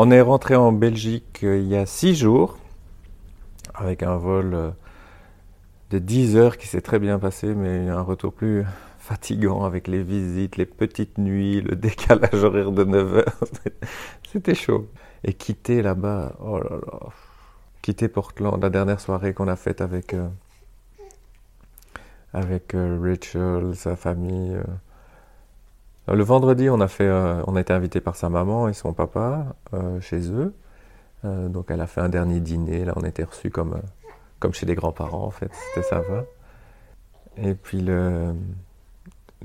On est rentré en Belgique il y a six jours avec un vol de 10 heures qui s'est très bien passé, mais un retour plus fatigant avec les visites, les petites nuits, le décalage horaire de 9 heures. C'était chaud. Et quitter là-bas, oh là là. Quitter Portland, la dernière soirée qu'on a faite avec, euh, avec euh, Rachel, sa famille. Euh. Le vendredi, on a, fait, on a été invité par sa maman et son papa chez eux. donc elle a fait un dernier dîner. Là, on était reçus comme chez les grands-parents en fait, c'était sympa. Et puis le,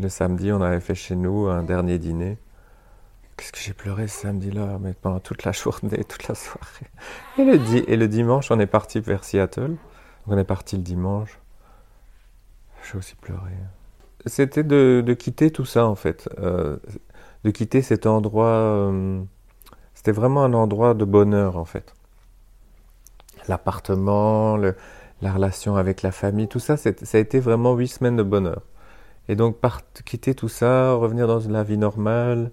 samedi, on avait fait chez nous un dernier dîner. Qu'est-ce que j'ai pleuré ce samedi-là, mais pendant toute la journée, toute la soirée. Et le, et le dimanche, on est parti vers Seattle. on est parti le dimanche. J'ai aussi pleuré. C'était de, quitter tout ça en fait, euh, de quitter cet endroit. Euh, c'était vraiment un endroit de bonheur en fait l'appartement, la relation avec la famille, tout ça, ça a été vraiment huit semaines de bonheur. Et donc, quitter tout ça, revenir dans la vie normale,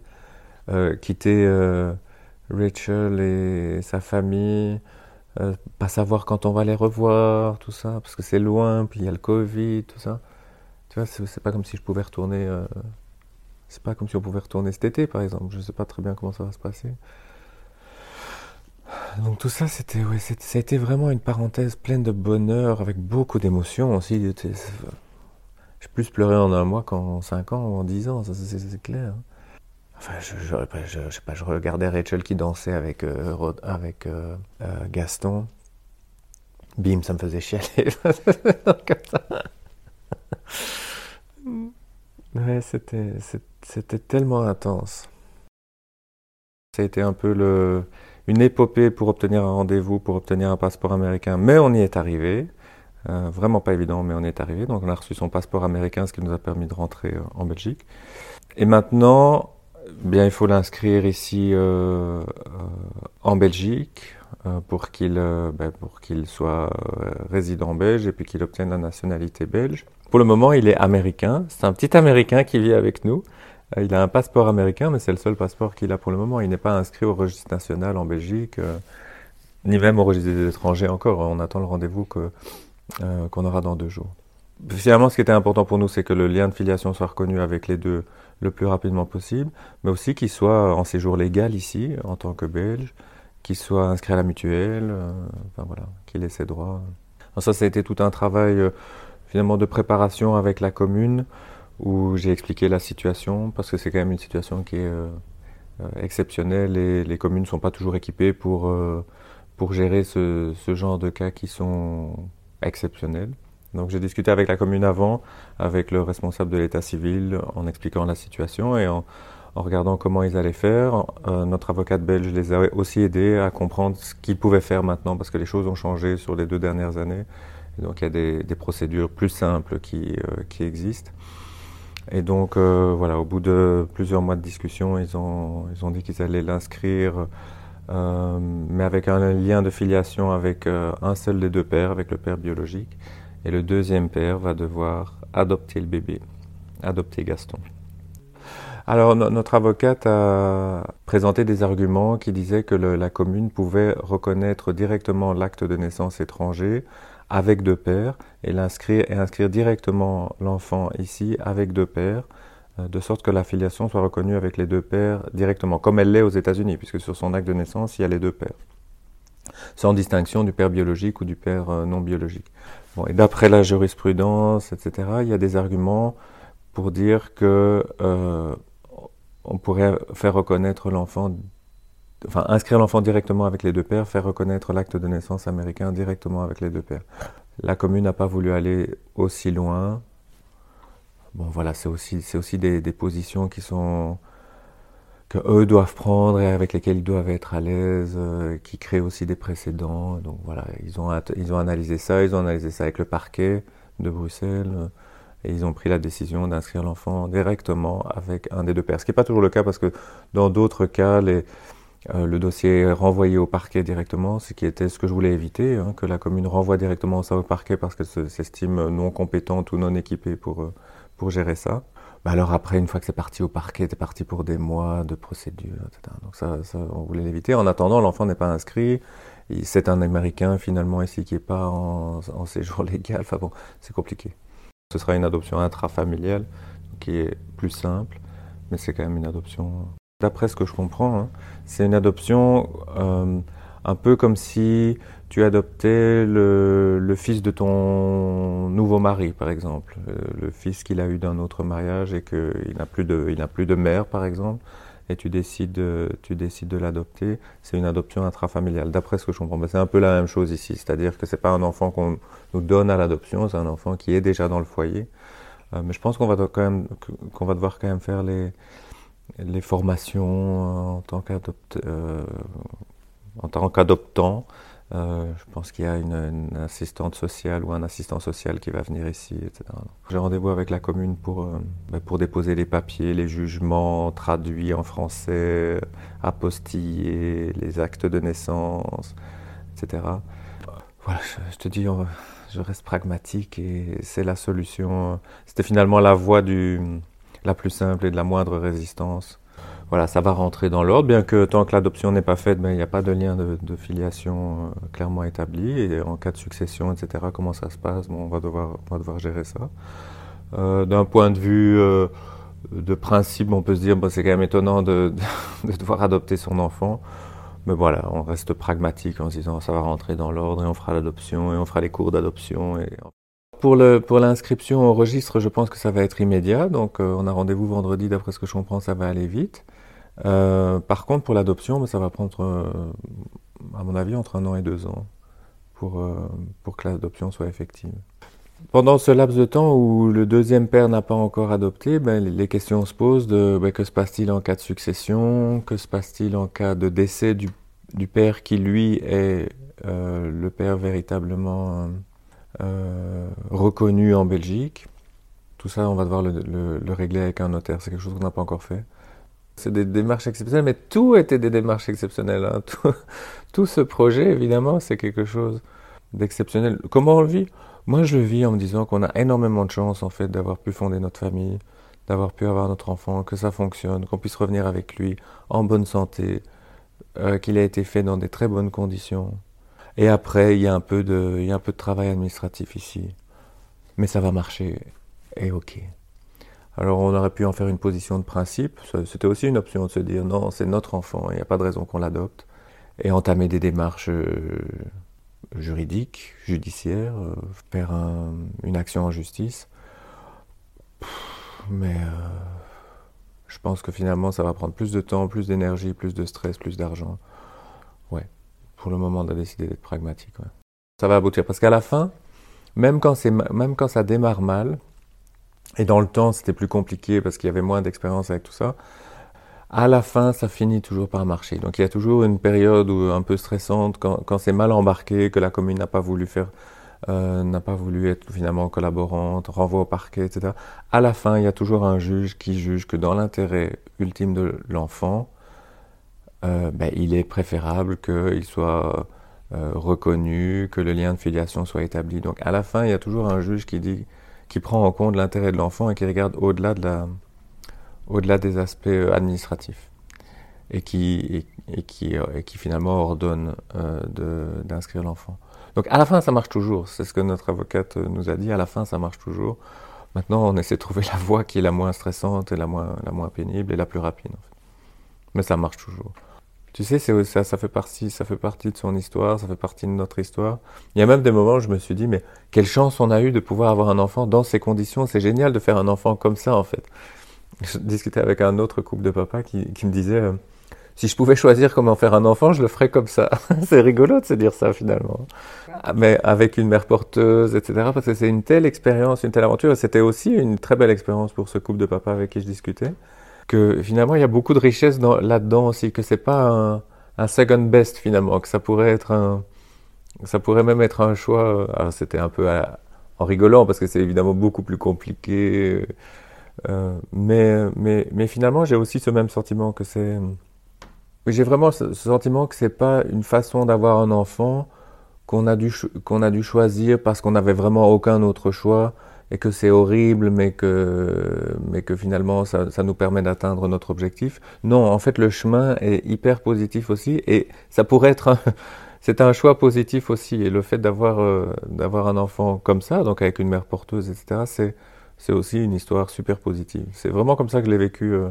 euh, quitter Rachel et sa famille, pas savoir quand on va les revoir, tout ça, parce que c'est loin, puis il y a le Covid, tout ça. Tu vois, c'est pas comme si je pouvais retourner. c'est pas comme si on pouvait retourner cet été, par exemple. Je sais pas très bien comment ça va se passer. Donc tout ça, c'était, ouais, ça a été vraiment une parenthèse pleine de bonheur, avec beaucoup d'émotions aussi. J'ai plus pleuré en un mois qu'en cinq ans ou en dix ans, ça c'est clair. Enfin, je, je, sais pas, je regardais Rachel qui dansait avec, euh, avec euh, euh, Gaston. Bim, ça me faisait chialer. ouais, c'était, c'était tellement intense. Ça a été un peu le, une épopée pour obtenir un rendez-vous, pour obtenir un passeport américain, mais on y est arrivé. Euh, vraiment pas évident, mais on y est arrivé. Donc on a reçu son passeport américain, ce qui nous a permis de rentrer euh, en Belgique. Et maintenant, bien il faut l'inscrire ici euh, en Belgique pour qu'il ben, qu'il soit résident belge et puis qu'il obtienne la nationalité belge. Pour le moment, il est américain. C'est un petit américain qui vit avec nous. Euh, il a un passeport américain, mais c'est le seul passeport qu'il a pour le moment. Il n'est pas inscrit au registre national en Belgique, euh, ni même au registre des étrangers encore. On attend le rendez-vous euh, qu'on aura dans deux jours. Finalement, ce qui était important pour nous, c'est que le lien de filiation soit reconnu avec les deux le plus rapidement possible, mais aussi qu'il soit en séjour légal ici, en tant que Belge, qu'il soit inscrit à la mutuelle, enfin voilà, qu'il ait ses droits. ça, ça a été tout un travail finalement de préparation avec la commune où j'ai expliqué la situation, parce que c'est quand même une situation qui est euh, euh, exceptionnelle et les communes ne sont pas toujours équipées pour, euh, pour gérer ce, ce, genre de cas qui sont exceptionnels. Donc j'ai discuté avec la commune avant, avec le responsable de l'état civil, en expliquant la situation et en, regardant comment ils allaient faire. notre avocate belge les a aussi aidés à comprendre ce qu'ils pouvaient faire maintenant, parce que les choses ont changé sur les deux dernières années. Donc il y a des, procédures plus simples qui, qui existent. Et donc, euh, voilà, au bout de plusieurs mois de discussion, ils ont, dit qu'ils allaient l'inscrire, euh, mais avec un lien de filiation avec euh, un seul des deux pères, avec le père biologique. Et le deuxième père va devoir adopter le bébé, adopter Gaston. Alors, notre avocate a présenté des arguments qui disaient que la commune pouvait reconnaître directement l'acte de naissance étranger avec deux pères et l'inscrire et inscrire directement l'enfant ici avec deux pères, euh, de sorte que la filiation soit reconnue avec les deux pères directement, comme elle l'est aux États-Unis, puisque sur son acte de naissance, il y a les deux pères, sans distinction du père biologique ou du père euh, non biologique. Bon, et d'après la jurisprudence, etc., il y a des arguments pour dire que euh, on pourrait faire reconnaître l'enfant enfin, inscrire l'enfant directement avec les deux pères, faire reconnaître l'acte de naissance américain directement avec les deux pères. La commune n'a pas voulu aller aussi loin. Bon, voilà, c'est aussi, c'est aussi des, positions qui sont que eux doivent prendre et avec lesquelles ils doivent être à l'aise, euh, qui créent aussi des précédents. Donc voilà, ils ont, ils ont analysé ça, ils ont analysé ça avec le parquet de Bruxelles. Euh, et ils ont pris la décision d'inscrire l'enfant directement avec un des deux pères. Ce qui n'est pas toujours le cas parce que dans d'autres cas, les, euh, le dossier est renvoyé au parquet directement, ce qui était ce que je voulais éviter, hein, que la commune renvoie directement ça au parquet parce qu'elle s'estime non compétente ou non équipée pour, euh, pour gérer ça. bah alors après, une fois que c'est parti au parquet, c'est parti pour des mois de procédure, etc. Donc ça, on voulait l'éviter. En attendant, l'enfant n'est pas inscrit. C'est un Américain finalement ici qui n'est pas en, en, séjour légal. Enfin bon, c'est compliqué. Ce sera une adoption intrafamiliale qui est plus simple, mais c'est quand même une adoption. D'après ce que je comprends, hein, c'est une adoption euh, un peu comme si tu adoptais le, le, fils de ton nouveau mari, par exemple, euh, le fils qu'il a eu d'un autre mariage et qu'il n'a plus de, il n'a plus de mère, par exemple, et tu décides, tu décides de l'adopter. C'est une adoption intrafamiliale. D'après ce que je comprends, ben, c'est un peu la même chose ici, c'est-à-dire que c'est pas un enfant qu'on nous donne à l'adoption, c'est un enfant qui est déjà dans le foyer. Euh, mais je pense qu'on va quand même, qu'on va devoir quand même faire les les formations en tant qu'adoptant. Euh, en tant qu'adoptant euh, je pense qu'il y a une, assistante sociale ou un assistant social qui va venir ici, etc. J'ai rendez-vous avec la commune pour, euh, ben, pour déposer les papiers, les jugements traduits en français, apostillés, les actes de naissance, etc. Voilà, je, te dis, je reste pragmatique et c'est la solution. C'était finalement la voie du, la plus simple et de la moindre résistance voilà, ça va rentrer dans l'ordre, bien que tant que l'adoption n'est pas faite, ben, il n'y a pas de lien de, filiation euh, clairement établi. Et en cas de succession, etc., comment ça se passe? Bon, on, va devoir, on va devoir gérer ça. Euh, D'un point de vue euh, de principe, on peut se dire bon, c'est quand même étonnant de, de, devoir adopter son enfant. Mais voilà, on reste pragmatique en se disant ça va rentrer dans l'ordre et on fera l'adoption et on fera les cours d'adoption. Et... Pour l'inscription pour au registre, je pense que ça va être immédiat. Donc euh, on a rendez-vous vendredi, d'après ce que je comprends, ça va aller vite. Euh, par contre, pour l'adoption, ça va prendre, euh, à mon avis, entre un an et deux ans pour, pour que l'adoption soit effective. Pendant ce laps de temps où le deuxième père n'a pas encore adopté, ben, les questions se posent de ben, que se passe-t-il en cas de succession, que se passe-t-il en cas de décès du, du père qui lui est le père véritablement reconnu en Belgique. Tout ça, on va devoir le, le régler avec un notaire. C'est quelque chose qu'on n'a pas encore fait. C'est des démarches exceptionnelles, mais tout était des démarches exceptionnelles. Hein. Tout, ce projet, évidemment, c'est quelque chose d'exceptionnel. Comment on le vit? Moi, je le vis en me disant qu'on a énormément de chance, en fait, d'avoir pu fonder notre famille, d'avoir pu avoir notre enfant, que ça fonctionne, qu'on puisse revenir avec lui en bonne santé, euh, qu'il a été fait dans des très bonnes conditions. Et après, il y a un peu de, il y a un peu de travail administratif ici. Mais ça va marcher. Et ok. Alors on aurait pu en faire une position de principe, c'était aussi une option de se dire non, c'est notre enfant, il n'y a pas de raison qu'on l'adopte, et entamer des démarches euh, juridiques, judiciaires, euh, faire une action en justice. Mais euh, je pense que finalement ça va prendre plus de temps, plus d'énergie, plus de stress, plus d'argent. Ouais, pour le moment on a décidé d'être pragmatique. Ça va aboutir parce qu'à la fin, même quand, même quand ça démarre mal, et dans le temps, c'était plus compliqué parce qu'il y avait moins d'expérience avec tout ça. À la fin, ça finit toujours par marcher. Donc il y a toujours une période où, un peu stressante quand, quand c'est mal embarqué, que la commune n'a pas voulu faire, euh, n'a pas voulu être finalement collaborante, renvoi au parquet, etc. À la fin, il y a toujours un juge qui juge que dans l'intérêt ultime de l'enfant, euh, ben, il est préférable qu'il soit euh, reconnu, que le lien de filiation soit établi. Donc à la fin, il y a toujours un juge qui dit qui prend en compte l'intérêt de l'enfant et qui regarde au-delà de la, au-delà des aspects euh, administratifs et qui, et, qui, et qui finalement ordonne d'inscrire l'enfant. Donc à la fin, ça marche toujours. C'est ce que notre avocate nous a dit. À la fin, ça marche toujours. Maintenant, on essaie de trouver la voie qui est la moins stressante et la moins, la moins pénible et la plus rapide. Mais ça marche toujours. Tu sais, c'est, ça, ça, fait partie, ça fait partie de son histoire, ça fait partie de notre histoire. Il y a même des moments où je me suis dit, mais quelle chance on a eu de pouvoir avoir un enfant dans ces conditions. C'est génial de faire un enfant comme ça, en fait. Je discutais avec un autre couple de papas qui, me disait, euh, si je pouvais choisir comment faire un enfant, je le ferais comme ça. c'est rigolo de se dire ça, finalement. Mais avec une mère porteuse, etc. Parce que c'est une telle expérience, une telle aventure. C'était aussi une très belle expérience pour ce couple de papas avec qui je discutais que finalement il y a beaucoup de richesse là-dedans aussi, que c'est pas un, second best finalement, que ça pourrait être un, ça pourrait même être un choix. Euh, c'était un peu en rigolant parce que c'est évidemment beaucoup plus compliqué, euh, mais, mais, mais finalement j'ai aussi ce même sentiment que c'est, j'ai vraiment ce, sentiment que c'est pas une façon d'avoir un enfant qu'on a dû qu'on a dû choisir parce qu'on n'avait vraiment aucun autre choix et que c'est horrible, mais que, mais que finalement ça, ça nous permet d'atteindre notre objectif. Non, en fait, le chemin est hyper positif aussi, et ça pourrait être, c'est un choix positif aussi. Et le fait d'avoir euh, d'avoir un enfant comme ça, donc avec une mère porteuse, etc., c'est c'est aussi une histoire super positive. C'est vraiment comme ça que je l'ai vécu. Euh.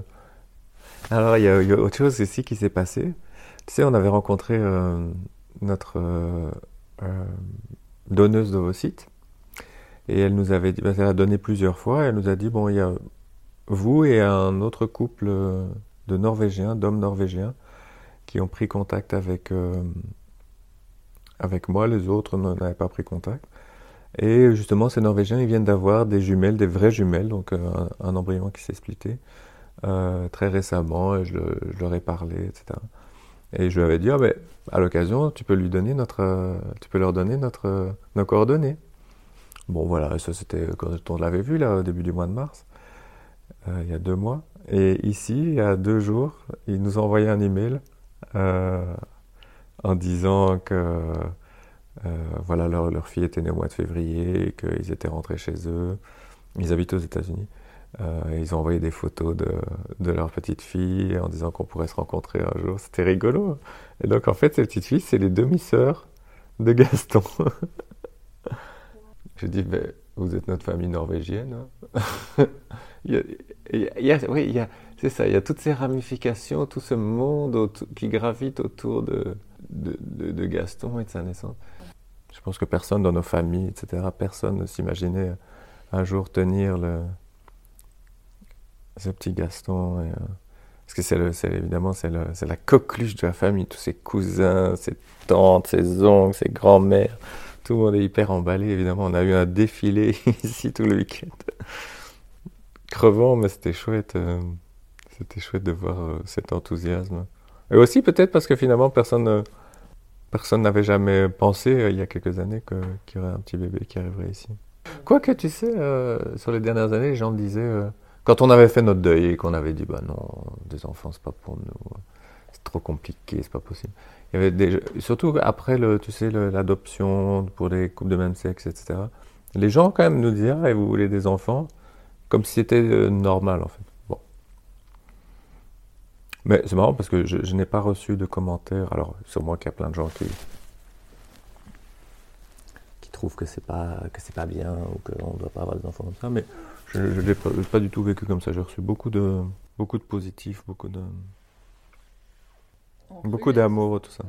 Alors il y, a, y, a, autre chose ici qui s'est passé. Tu sais, on avait rencontré euh, notre donneuse d'ovocytes et elle nous avait dit, elle a donné plusieurs fois, elle nous a dit, bon, il y a vous et un autre couple de Norvégiens, d'hommes norvégiens, qui ont pris contact avec, euh, avec moi, les autres n'avaient pas pris contact. Et justement, ces Norvégiens, ils viennent d'avoir des jumelles, des vraies jumelles, donc euh, un, embryon qui s'est splitté euh, très récemment, et je, leur ai parlé, etc. Et je lui avais dit, ah, ben, à l'occasion, tu peux lui donner notre, tu peux leur donner notre, nos coordonnées. Bon, voilà, ça c'était quand on l'avait vu là au début du mois de mars, euh, il y a deux mois. Et ici, il y a deux jours, ils nous ont envoyé un email euh, en disant que euh, voilà leur, leur, fille était née au mois de février, qu'ils étaient rentrés chez eux. Ils habitent aux États-Unis. Ils ont envoyé des photos de, de, leur petite fille en disant qu'on pourrait se rencontrer un jour. C'était rigolo. Et donc en fait, ces petites filles, c'est les demi-sœurs de Gaston. Je dis, ben, vous êtes notre famille norvégienne. Oui, c'est ça, il y a toutes ces ramifications, tout ce monde qui gravite autour de, de, Gaston et de sa naissance. Je pense que personne dans nos familles, etc., personne ne s'imaginait un jour tenir le, ce petit Gaston. Euh, parce que c'est, évidemment c'est la coqueluche de la famille, tous ses cousins, ses tantes, ses oncles, ses grands-mères. Tout le monde est hyper emballé, évidemment. On a eu un défilé ici tout le week-end. Crevant, mais c'était chouette. Euh, c'était chouette de voir euh, cet enthousiasme. Et aussi peut-être parce que finalement, personne euh, personne n'avait jamais pensé, il y a quelques années, qu'il y aurait un petit bébé qui arriverait ici. Quoique, tu sais, sur les dernières années, les gens me disaient, quand on avait fait notre deuil et qu'on avait dit, bah non, des enfants, c'est pas pour nous, trop compliqué, c'est pas possible. Il y avait des, surtout après le, tu sais, l'adoption pour les couples de même sexe, etc. Les gens quand même nous disaient, ah, vous voulez des enfants, comme si c'était euh, normal en fait. Bon. Mais c'est marrant parce que je, je n'ai pas reçu de commentaires. Alors, sur moi qu'il y a plein de gens qui qui trouvent que c'est pas que c'est pas bien ou qu'on ne doit pas avoir des enfants comme ça, mais je ne l'ai pas, pas, du tout vécu comme ça. J'ai reçu beaucoup de beaucoup de positifs, beaucoup de Beaucoup d'amour, tout ça.